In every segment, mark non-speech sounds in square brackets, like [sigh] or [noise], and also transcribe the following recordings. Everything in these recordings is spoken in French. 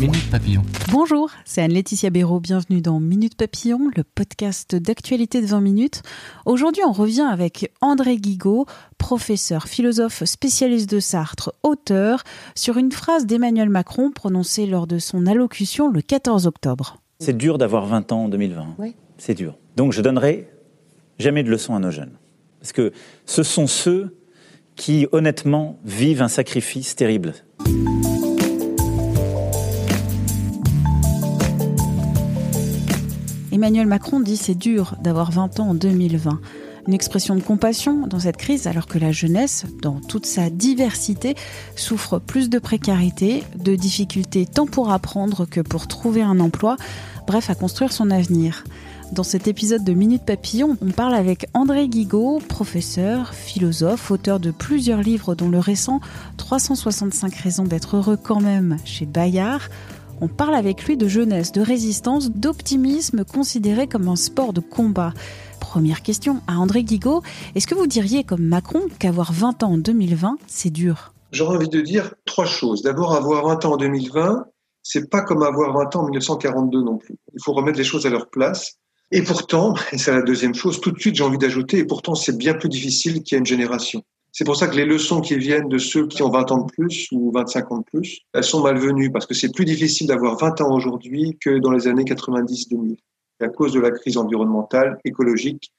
Minute Papillon. Bonjour, c'est Anne-Laetitia Béraud. Bienvenue dans Minute Papillon, le podcast d'actualité de 20 minutes. Aujourd'hui, on revient avec André Guigaud, professeur, philosophe, spécialiste de Sartre, auteur, sur une phrase d'Emmanuel Macron prononcée lors de son allocution le 14 octobre. C'est dur d'avoir 20 ans en 2020. Oui. C'est dur. Donc je donnerai jamais de leçons à nos jeunes. Parce que ce sont ceux qui, honnêtement, vivent un sacrifice terrible. Emmanuel Macron dit c'est dur d'avoir 20 ans en 2020. Une expression de compassion dans cette crise alors que la jeunesse, dans toute sa diversité, souffre plus de précarité, de difficultés tant pour apprendre que pour trouver un emploi, bref à construire son avenir. Dans cet épisode de Minute Papillon, on parle avec André Guigaud, professeur, philosophe, auteur de plusieurs livres dont le récent 365 raisons d'être heureux quand même chez Bayard. On parle avec lui de jeunesse, de résistance, d'optimisme considéré comme un sport de combat. Première question à André Guigaud, est-ce que vous diriez comme Macron qu'avoir 20 ans en 2020, c'est dur? J'aurais envie de dire trois choses. D'abord, avoir 20 ans en 2020, c'est pas comme avoir 20 ans en 1942 non plus. Il faut remettre les choses à leur place. Et pourtant, [laughs] et c'est la deuxième chose, tout de suite j'ai envie d'ajouter, et pourtant c'est bien plus difficile qu'il y a une génération. C'est pour ça que les leçons qui viennent de ceux qui ont 20 ans de plus ou 25 ans de plus, elles sont malvenues parce que c'est plus difficile d'avoir 20 ans aujourd'hui que dans les années 90-2000. À cause de la crise environnementale, écologique,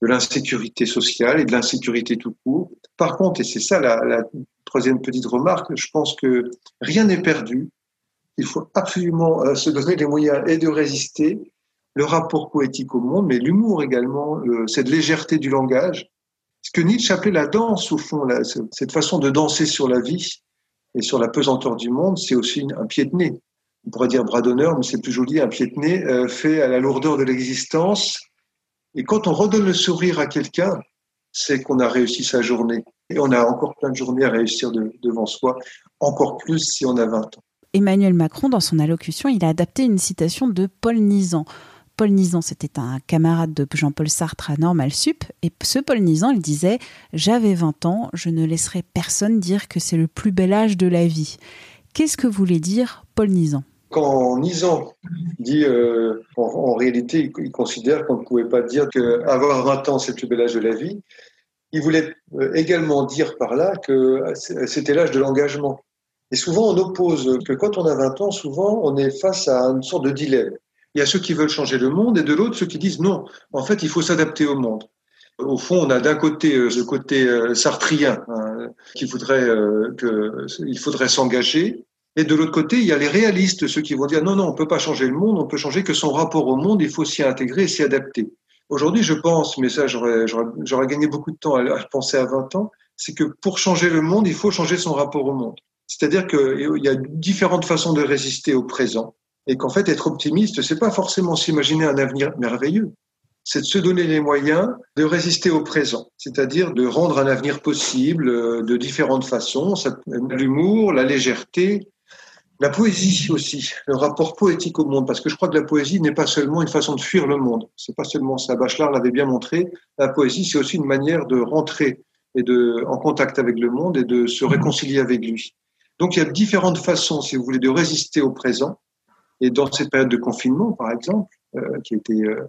de l'insécurité sociale et de l'insécurité tout court. Par contre, et c'est ça la, la troisième petite remarque, je pense que rien n'est perdu. Il faut absolument euh, se donner les moyens et de résister le rapport poétique au monde, mais l'humour également, le- cette légèreté du langage. Ce que Nietzsche appelait la danse, au fond, cette façon de danser sur la vie et sur la pesanteur du monde, c'est aussi un pied de nez. On pourrait dire bras d'honneur, mais c'est plus joli, un pied de nez euh, fait à la lourdeur de l'existence. Et quand on redonne le sourire à quelqu'un, c'est qu'on a réussi sa journée. Et on a encore plein de journées à réussir de- devant soi, encore plus si on a 20 ans. Emmanuel Macron, dans son allocution, il a adapté une citation de Paul Nizan. Paul Nizan, c'était un camarade de Jean-Paul Sartre à Normal Sup, et ce Paul Nizan, il disait J'avais 20 ans, je ne laisserai personne dire que c'est le plus bel âge de la vie. Qu'est-ce que voulait dire Paul Nizan? Quand Nizan dit, euh, en, en réalité, il, considère qu'on ne pouvait pas dire qu'avoir 20 ans, c'est le plus bel âge de la vie, il voulait euh, également dire par là que c'était l'âge de l'engagement. Et souvent, on oppose que quand on a 20 ans, souvent, on est face à une sorte de dilemme. Il y a ceux qui veulent changer le monde et de l'autre, ceux qui disent non, en fait, il faut s'adapter au monde. Au fond, on a d'un côté euh, ce côté euh, sartrien hein, qui voudrait euh, faudrait s'engager, et de l'autre côté, il y a les réalistes, ceux qui vont dire non, non, on peut pas changer le monde, on peut changer que son rapport au monde, il faut s'y intégrer et s'y adapter. Aujourd'hui, je pense, mais ça, j'aurais gagné beaucoup de temps à, à penser à 20 ans, c'est que pour changer le monde, il faut changer son rapport au monde. C'est-à-dire qu'il y a différentes façons de résister au présent, et qu'en fait, être optimiste, c'est pas forcément s'imaginer un avenir merveilleux, c'est de se donner les moyens de résister au présent, c'est-à-dire de rendre un avenir possible euh, de différentes façons, l'humour, la légèreté, la poésie aussi, le rapport poétique au monde, parce que je crois que la poésie n'est pas seulement une façon de fuir le monde, c'est pas seulement ça. Bachelard l'avait bien montré. La poésie, c'est aussi une manière de rentrer et de en contact avec le monde et de se réconcilier avec lui. Donc il y a différentes façons, si vous voulez, de résister au présent. Et dans cette période de confinement, par exemple, euh, qui été euh,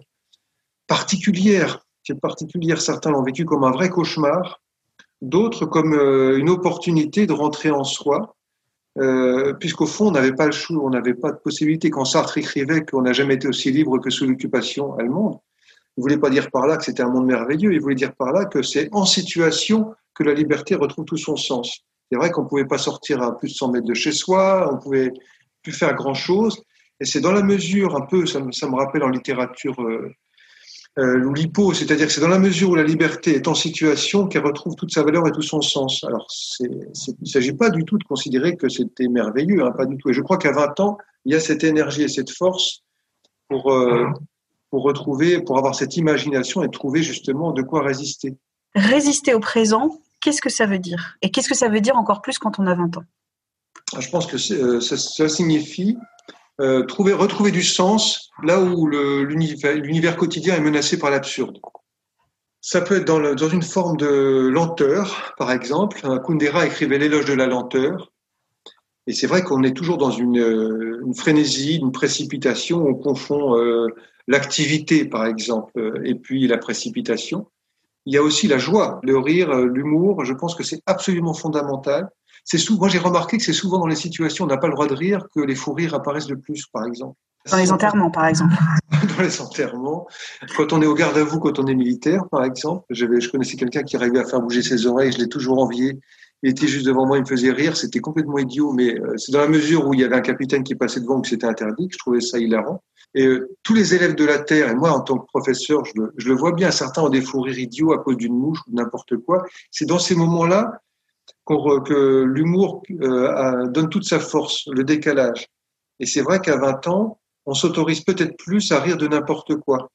particulière, qui est particulière, certains l'ont vécu comme un vrai cauchemar, d'autres comme euh, une opportunité de rentrer en soi, euh, puisqu'au fond, on n'avait pas le choix, on n'avait pas de possibilité. Quand Sartre écrivait qu'on n'a jamais été aussi libre que sous l'occupation allemande, il voulait pas dire par là que c'était un monde merveilleux, il voulait dire par là que c'est en situation que la liberté retrouve tout son sens. C'est vrai qu'on pouvait pas sortir à plus de 100 mètres de chez soi, on pouvait plus faire grand chose, et c'est dans la mesure un peu, ça me, ça me rappelle en littérature euh, euh, ou l'hypo, c'est-à-dire que c'est dans la mesure où la liberté est en situation qu'elle retrouve toute sa valeur et tout son sens. Alors, il ne s'agit pas du tout de considérer que c'était merveilleux, hein, pas du tout. Et je crois qu'à 20 ans, il y a cette énergie et cette force pour, euh, pour retrouver, pour avoir cette imagination et trouver justement de quoi résister. Résister au présent, qu'est-ce que ça veut dire? Et qu'est-ce que ça veut dire encore plus quand on a 20 ans? Je pense que euh, ça, ça, signifie euh, trouver, retrouver du sens là où l'univers quotidien est menacé par l'absurde. Ça peut être dans, une forme de lenteur, par exemple. Kundera écrivait l'éloge de la lenteur. Et c'est vrai qu'on est toujours dans une, une, frénésie, une précipitation. On confond euh, l'activité, par exemple, et puis la précipitation. Il y a aussi la joie, le rire, l'humour. Je pense que c'est absolument fondamental c'est souvent, moi j'ai remarqué que c'est souvent dans les situations où on n'a pas le droit de rire que les fous rires apparaissent le plus, par exemple. Dans les enterrements, par exemple. [laughs] dans les enterrements. Quand on est au garde à vous, quand on est militaire, par exemple. je connaissais quelqu'un qui arrivait à faire bouger ses oreilles, je l'ai toujours envié. Il était juste devant moi, il me faisait rire, c'était complètement idiot, mais euh, c'est dans la mesure où il y avait un capitaine qui passait devant que c'était interdit, que je trouvais ça hilarant. Et euh, tous les élèves de la Terre, et moi en tant que professeur, je le, je le vois bien, certains ont des fous rires idiots à cause d'une mouche ou n'importe quoi. C'est dans ces moments-là que l'humour euh, donne toute sa force, le décalage. Et c'est vrai qu'à 20 ans, on s'autorise peut-être plus à rire de n'importe quoi.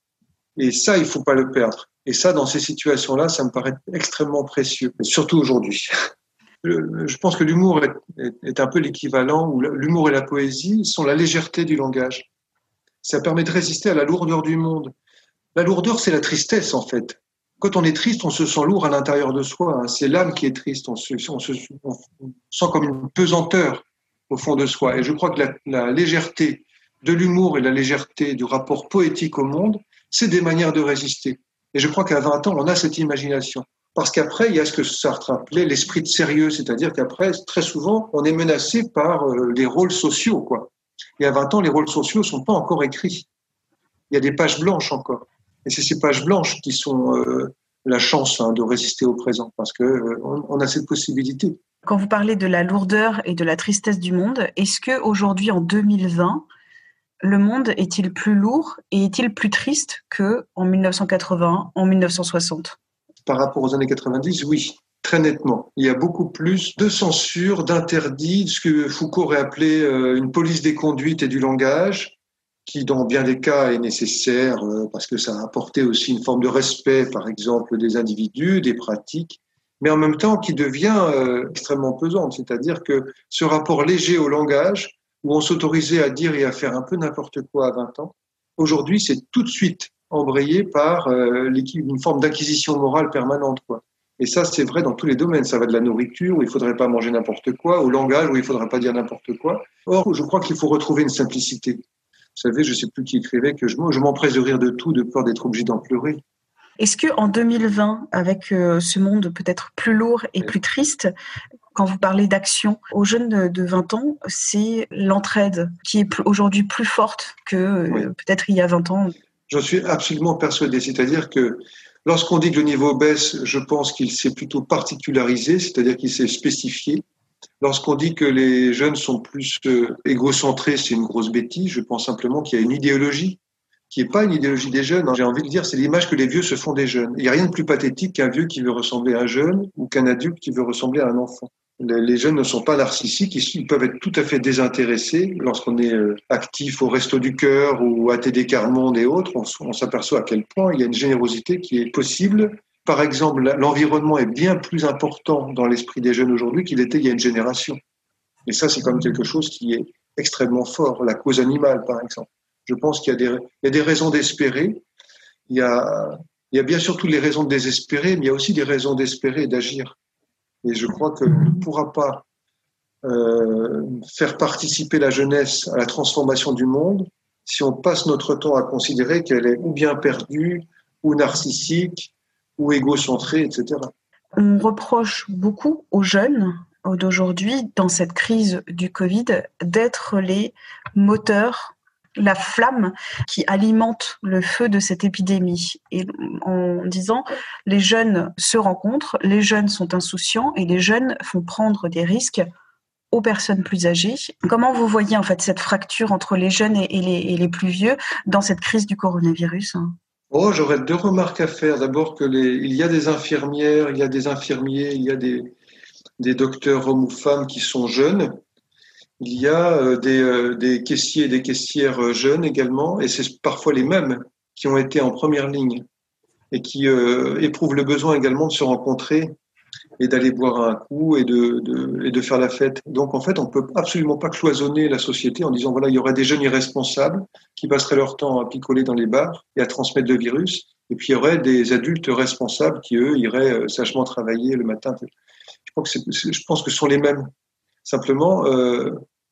Et ça, il faut pas le perdre. Et ça, dans ces situations-là, ça me paraît extrêmement précieux, surtout aujourd'hui. [laughs] Je pense que l'humour est, un peu l'équivalent, où l'humour et la poésie sont la légèreté du langage. Ça permet de résister à la lourdeur du monde. La lourdeur, c'est la tristesse, en fait. Quand on est triste, on se sent lourd à l'intérieur de soi. Hein. C'est l'âme qui est triste. On se, sent comme une pesanteur au fond de soi. Et je crois que la, légèreté de l'humour et la légèreté du rapport poétique au monde, c'est des manières de résister. Et je crois qu'à 20 ans, on a cette imagination. Parce qu'après, il y a ce que Sartre appelait l'esprit de sérieux, c'est-à-dire qu'après, très souvent, on est menacé par euh, les rôles sociaux. Et à 20 ans, les rôles sociaux sont pas encore écrits. Il y a des pages blanches encore. Et c'est ces pages blanches qui sont euh, la chance hein, de résister au présent, parce que euh, on, a cette possibilité. Quand vous parlez de la lourdeur et de la tristesse du monde, est-ce que aujourd'hui, en 2020, le monde est-il plus lourd et est-il plus triste que en 1980, en 1960 Par rapport aux années 90, oui très nettement. Il y a beaucoup plus de censure, d'interdits, ce que Foucault aurait appelé euh, une police des conduites et du langage, qui dans bien des cas est nécessaire euh, parce que ça a apporté aussi une forme de respect, par exemple, des individus, des pratiques, mais en même temps qui devient euh, extrêmement pesante. C'est-à-dire que ce rapport léger au langage, où on s'autorisait à dire et à faire un peu n'importe quoi à 20 ans, aujourd'hui c'est tout de suite embrayé par euh, une forme d'acquisition morale permanente. Quoi. Et ça, c'est vrai dans tous les domaines. Ça va de la nourriture, où il faudrait pas manger n'importe quoi, au langage, où il faudrait pas dire n'importe quoi. Or, je crois qu'il faut retrouver une simplicité. Vous savez, je ne sais plus qui écrivait que je, je m'empresse de rire de tout, de peur d'être obligé d'en pleurer. Est-ce que en 2020, avec euh, ce monde peut-être plus lourd et plus triste, quand vous parlez d'action aux jeunes de 20 ans, c'est l'entraide qui est aujourd'hui plus forte que euh, peut-être il y a 20 ans? J'en suis absolument persuadé. C'est-à-dire que lorsqu'on dit que le niveau baisse, je pense qu'il s'est plutôt particularisé, c'est-à-dire qu'il s'est spécifié. Lorsqu'on dit que les jeunes sont plus euh, égocentrés, c'est une grosse bêtise. Je pense simplement qu'il y a une idéologie qui n'est pas une idéologie des jeunes. Hein. J'ai envie de dire, c'est l'image que les vieux se font des jeunes. Il n'y a rien de plus pathétique qu'un vieux qui veut ressembler à un jeune ou qu'un adulte qui veut ressembler à un enfant. Les jeunes ne sont pas narcissiques, ils peuvent être tout à fait désintéressés. Lorsqu'on est euh, actif au Resto du Cœur ou à TD Carmonde et autres, on s'aperçoit à quel point il y a une générosité qui est possible par exemple, l'environnement est bien plus important dans l'esprit des jeunes aujourd'hui qu'il était il y a une génération. Et ça, c'est quand même quelque chose qui est extrêmement fort. La cause animale, par exemple. Je pense qu'il y, y, a des raisons d'espérer. Il, y a, il y a bien sûr toutes les raisons de désespérer, mais il y a aussi des raisons d'espérer et d'agir. Et je crois qu'on ne pourra pas euh, faire participer la jeunesse à la transformation du monde si on passe notre temps à considérer qu'elle est ou bien perdue, ou narcissique, ou égocentré, etc. On reproche beaucoup aux jeunes d'aujourd'hui, dans cette crise du Covid, d'être les moteurs la flamme qui alimente le feu de cette épidémie. Et en disant, les jeunes se rencontrent, les jeunes sont insouciants et les jeunes font prendre des risques aux personnes plus âgées. Comment vous voyez en fait cette fracture entre les jeunes et les, et les plus vieux dans cette crise du coronavirus? Oh, j'aurais deux remarques à faire. D'abord que les, il y a des infirmières, il y a des infirmiers, il y a des, des docteurs hommes ou femmes qui sont jeunes. Il y a euh, des, euh, des caissiers et des caissières euh, jeunes également, et c'est parfois les mêmes qui ont été en première ligne et qui éprouvent le besoin également de se rencontrer et d'aller boire un coup et de, de, et de faire la fête. Donc en fait, on peut absolument pas cloisonner la société en disant voilà, il y aurait des jeunes irresponsables qui passeraient leur temps à picoler dans les bars et à transmettre le virus, et puis il y aurait des adultes responsables qui eux iraient euh, sagement travailler le matin. Je pense que, je pense que ce sont les mêmes. Simplement, euh,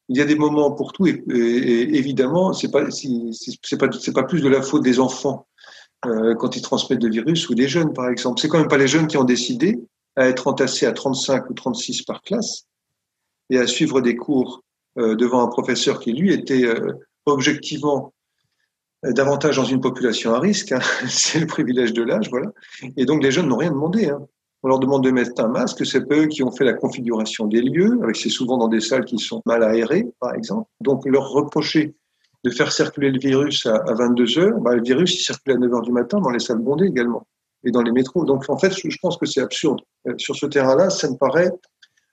il y a des moments pour tout, et, et, évidemment, c'est pas c'est pas c'est pas plus de la faute des enfants euh, quand ils transmettent le virus ou des jeunes, par exemple. C'est quand même pas les jeunes qui ont décidé à être entassés à 35 ou 36 par classe et à suivre des cours euh, devant un professeur qui, lui, était euh, objectivement euh, davantage dans une population à risque. Hein. [laughs] C'est le privilège de l'âge, voilà. Et donc, les jeunes n'ont rien demandé. Hein. On leur demande de mettre un masque, c'est eux qui ont fait la configuration des lieux, c'est souvent dans des salles qui sont mal aérées, par exemple. Donc, leur reprocher de faire circuler le virus à, 22 heures, bah, le virus, il circule à 9 heures du matin dans les salles bondées également et dans les métros. Donc en fait, je pense que c'est absurde. Euh, sur ce terrain-là, ça me paraît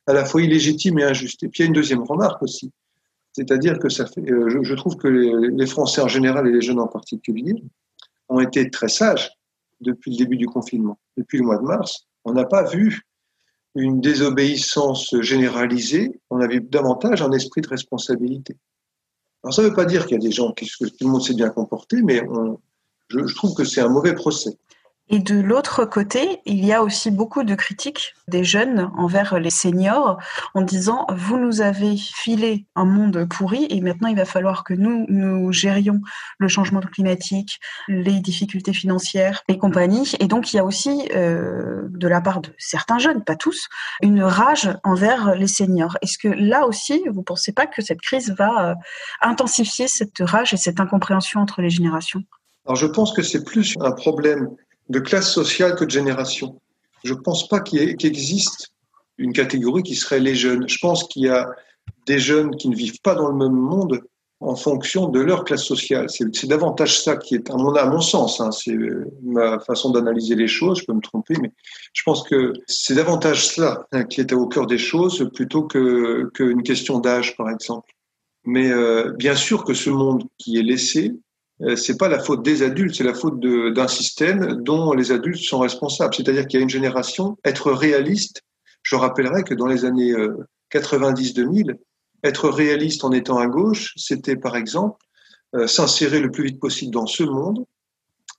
à la fois illégitime et injuste. Et puis il y a une deuxième remarque aussi, c'est-à-dire que euh, je, trouve que les, Français en général et les jeunes en particulier ont été très sages depuis le début du confinement, depuis le mois de mars. On n'a pas vu une désobéissance généralisée, on a vu davantage un esprit de responsabilité. Alors ça ne veut pas dire qu'il y a des gens qui tout le monde s'est bien comporté, mais je trouve que c'est un mauvais procès. Et de l'autre côté, il y a aussi beaucoup de critiques des jeunes envers les seniors en disant vous nous avez filé un monde pourri et maintenant il va falloir que nous nous gérions le changement climatique, les difficultés financières et compagnie. Et donc il y a aussi euh, de la part de certains jeunes, pas tous, une rage envers les seniors. Est-ce que là aussi vous pensez pas que cette crise va euh, intensifier cette rage et cette incompréhension entre les générations? Alors je pense que c'est plus un problème de classe sociale que de génération. Je ne pense pas qu'il existe une catégorie qui serait les jeunes. Je pense qu'il y a des jeunes qui ne vivent pas dans le même monde en fonction de leur classe sociale. C'est davantage ça qui est, à mon, sens, hein, c'est ma façon d'analyser les choses, je peux me tromper, mais je pense que c'est davantage cela hein, qui est au cœur des choses plutôt qu'une question d'âge, par exemple. Mais euh, bien sûr que ce monde qui est laissé, euh, c'est pas la faute des adultes, c'est la faute d'un système dont les adultes sont responsables. C'est-à-dire qu'il y a une génération, être réaliste, je rappellerai que dans les années 90-2000, euh, être réaliste en étant à gauche, c'était par exemple euh, s'insérer le plus vite possible dans ce monde,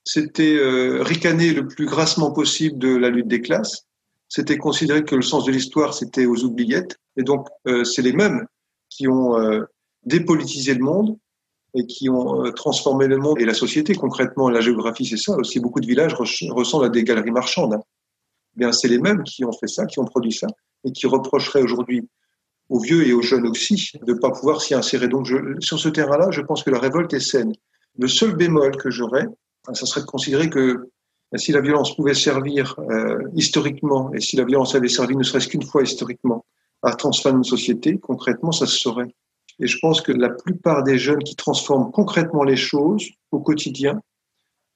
c'était ricaner le plus grassement possible de la lutte des classes, c'était considérer que le sens de l'histoire, c'était aux oubliettes, et donc c'est les mêmes qui ont dépolitisé le monde, et qui ont euh, transformé le monde et la société. Concrètement, la géographie, c'est ça. Aussi, beaucoup de villages ressemblent à des galeries marchandes. Hein. Bien, c'est les mêmes qui ont fait ça, qui ont produit ça, et qui reprocheraient aujourd'hui aux vieux et aux jeunes aussi de ne pas pouvoir s'y insérer. Donc, sur ce terrain-là, je pense que la révolte est saine. Le seul bémol que j'aurais, hein, ça serait de considérer que si la violence pouvait servir euh, historiquement, et si la violence avait servi ne serait-ce qu'une fois historiquement à transformer une société, concrètement, ça se saurait. Et je pense que la plupart des jeunes qui transforment concrètement les choses au quotidien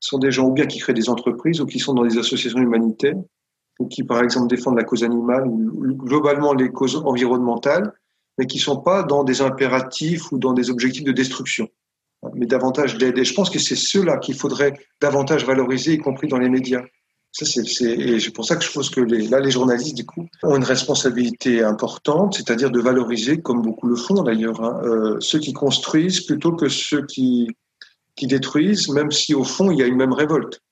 sont des gens ou bien qui créent des entreprises ou qui sont dans des associations humanitaires ou qui, par exemple, défendent la cause animale ou globalement les causes environnementales, mais qui ne sont pas dans des impératifs ou dans des objectifs de destruction, mais davantage d'aide. Et je pense que c'est ceux-là qu'il faudrait davantage valoriser, y compris dans les médias. C'est, pour ça que je pense que là, les journalistes, du coup, ont une responsabilité importante, c'est-à-dire de valoriser, comme beaucoup le font d'ailleurs, hein, euh, ceux qui construisent plutôt que ceux qui, qui détruisent, même si au fond, il y a une même révolte.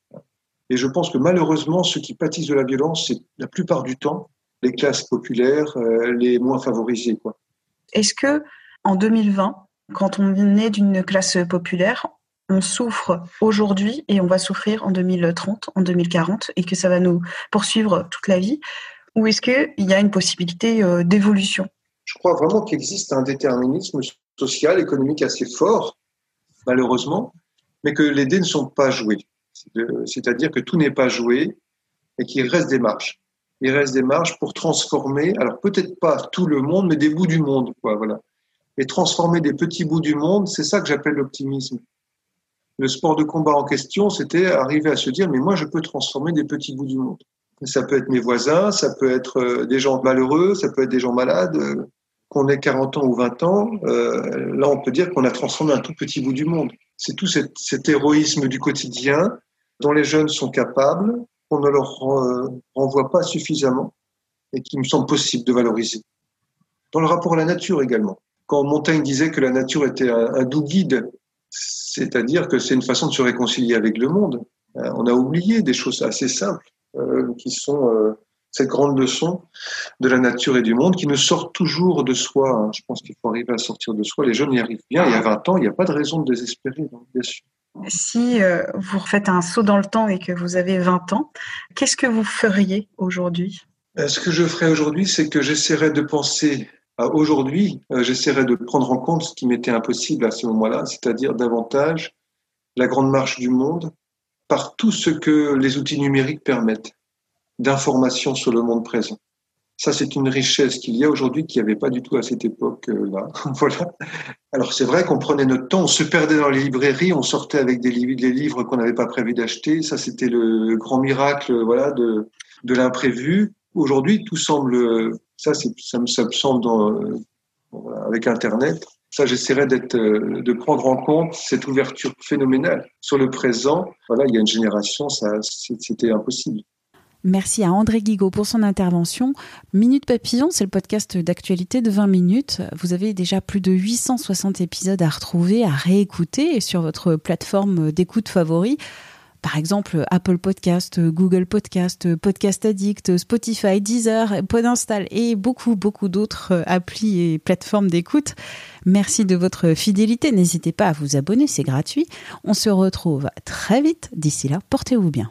Et je pense que malheureusement, ceux qui pâtissent de la violence, c'est la plupart du temps les classes populaires, euh, les moins favorisées. Est-ce que en 2020, quand on est d'une classe populaire, on souffre aujourd'hui et on va souffrir en 2030, en 2040 et que ça va nous poursuivre toute la vie? Ou est-ce qu'il y a une possibilité euh, d'évolution? Je crois vraiment qu'il existe un déterminisme social, économique assez fort, malheureusement, mais que les dés ne sont pas joués. C'est-à-dire que tout n'est pas joué et qu'il reste des marges. Il reste des marges pour transformer, alors peut-être pas tout le monde, mais des bouts du monde. Quoi, voilà. Et transformer des petits bouts du monde, c'est ça que j'appelle l'optimisme. Le sport de combat en question, c'était arriver à se dire, mais moi, je peux transformer des petits bouts du monde. Ça peut être mes voisins, ça peut être euh, des gens malheureux, ça peut être des gens malades. Euh, qu'on ait 40 ans ou 20 ans, euh, là, on peut dire qu'on a transformé un tout petit bout du monde. C'est tout cet, héroïsme du quotidien dont les jeunes sont capables, qu'on ne leur renvoie pas suffisamment et qui me semble possible de valoriser. Dans le rapport à la nature également. Quand Montaigne disait que la nature était un doux guide, c'est-à-dire que c'est une façon de se réconcilier avec le monde. On a oublié des choses assez simples euh, qui sont euh, cette grande leçon de la nature et du monde qui nous sort toujours de soi. Hein. Je pense qu'il faut arriver à sortir de soi. Les jeunes y arrivent bien. Il y a 20 ans, il n'y a pas de raison de désespérer, bien sûr. Si euh, vous refaites un saut dans le temps et que vous avez 20 ans, qu'est-ce que vous feriez aujourd'hui? Ce que je ferais aujourd'hui, c'est que j'essaierais de penser aujourd'hui, j'essaierais de prendre en compte ce qui m'était impossible à ce moment-là, c'est-à-dire davantage la grande marche du monde, par tout ce que les outils numériques permettent d'informations sur le monde présent. Ça, c'est une richesse qu'il y a aujourd'hui qu'il n'y avait pas du tout à cette époque-là. [laughs] voilà. Alors, c'est vrai qu'on prenait notre temps, on se perdait dans les librairies, on sortait avec des, livres, qu'on n'avait pas prévu d'acheter. Ça, c'était le grand miracle, voilà, de l'imprévu. Aujourd'hui, tout semble, ça, ça me, semble dans, avec Internet, ça, j'essaierai d'être, euh, de prendre en compte cette ouverture phénoménale sur le présent. Voilà, il y a une génération, ça, c'était impossible. Merci à André Guigaud pour son intervention. Minute Papillon, c'est le podcast d'actualité de 20 minutes. Vous avez déjà plus de 860 épisodes à retrouver, à réécouter sur votre plateforme d'écoute favori par exemple Apple Podcast, Google Podcast, Podcast Addict, Spotify, Deezer, Podinstall et beaucoup, beaucoup d'autres applis et plateformes d'écoute. Merci de votre fidélité. N'hésitez pas à vous abonner, c'est gratuit. On se retrouve très vite. D'ici là, portez-vous bien.